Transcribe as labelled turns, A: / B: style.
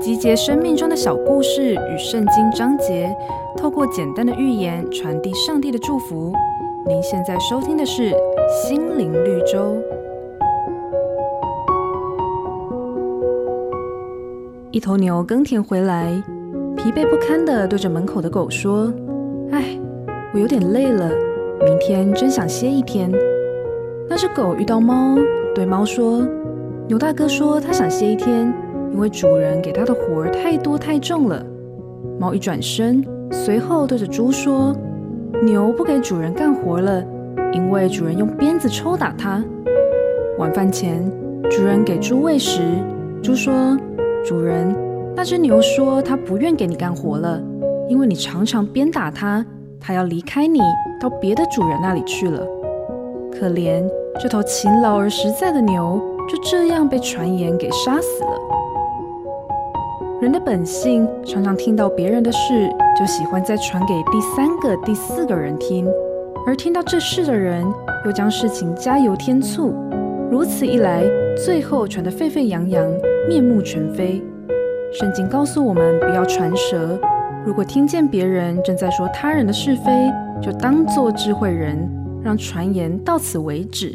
A: 集结生命中的小故事与圣经章节，透过简单的寓言传递上帝的祝福。您现在收听的是《心灵绿洲》。一头牛耕田回来，疲惫不堪地对着门口的狗说：“唉，我有点累了，明天真想歇一天。”那只狗遇到猫，对猫说：“牛大哥说他想歇一天，因为主人给他的活儿太多太重了。”猫一转身，随后对着猪说：“牛不给主人干活了，因为主人用鞭子抽打它。”晚饭前，主人给猪喂食，猪说。主人，那只牛说他不愿给你干活了，因为你常常鞭打它，它要离开你，到别的主人那里去了。可怜这头勤劳而实在的牛，就这样被传言给杀死了。人的本性常常听到别人的事，就喜欢再传给第三个、第四个人听，而听到这事的人又将事情加油添醋，如此一来，最后传得沸沸扬扬。面目全非。圣经告诉我们不要传舌。如果听见别人正在说他人的是非，就当作智慧人，让传言到此为止，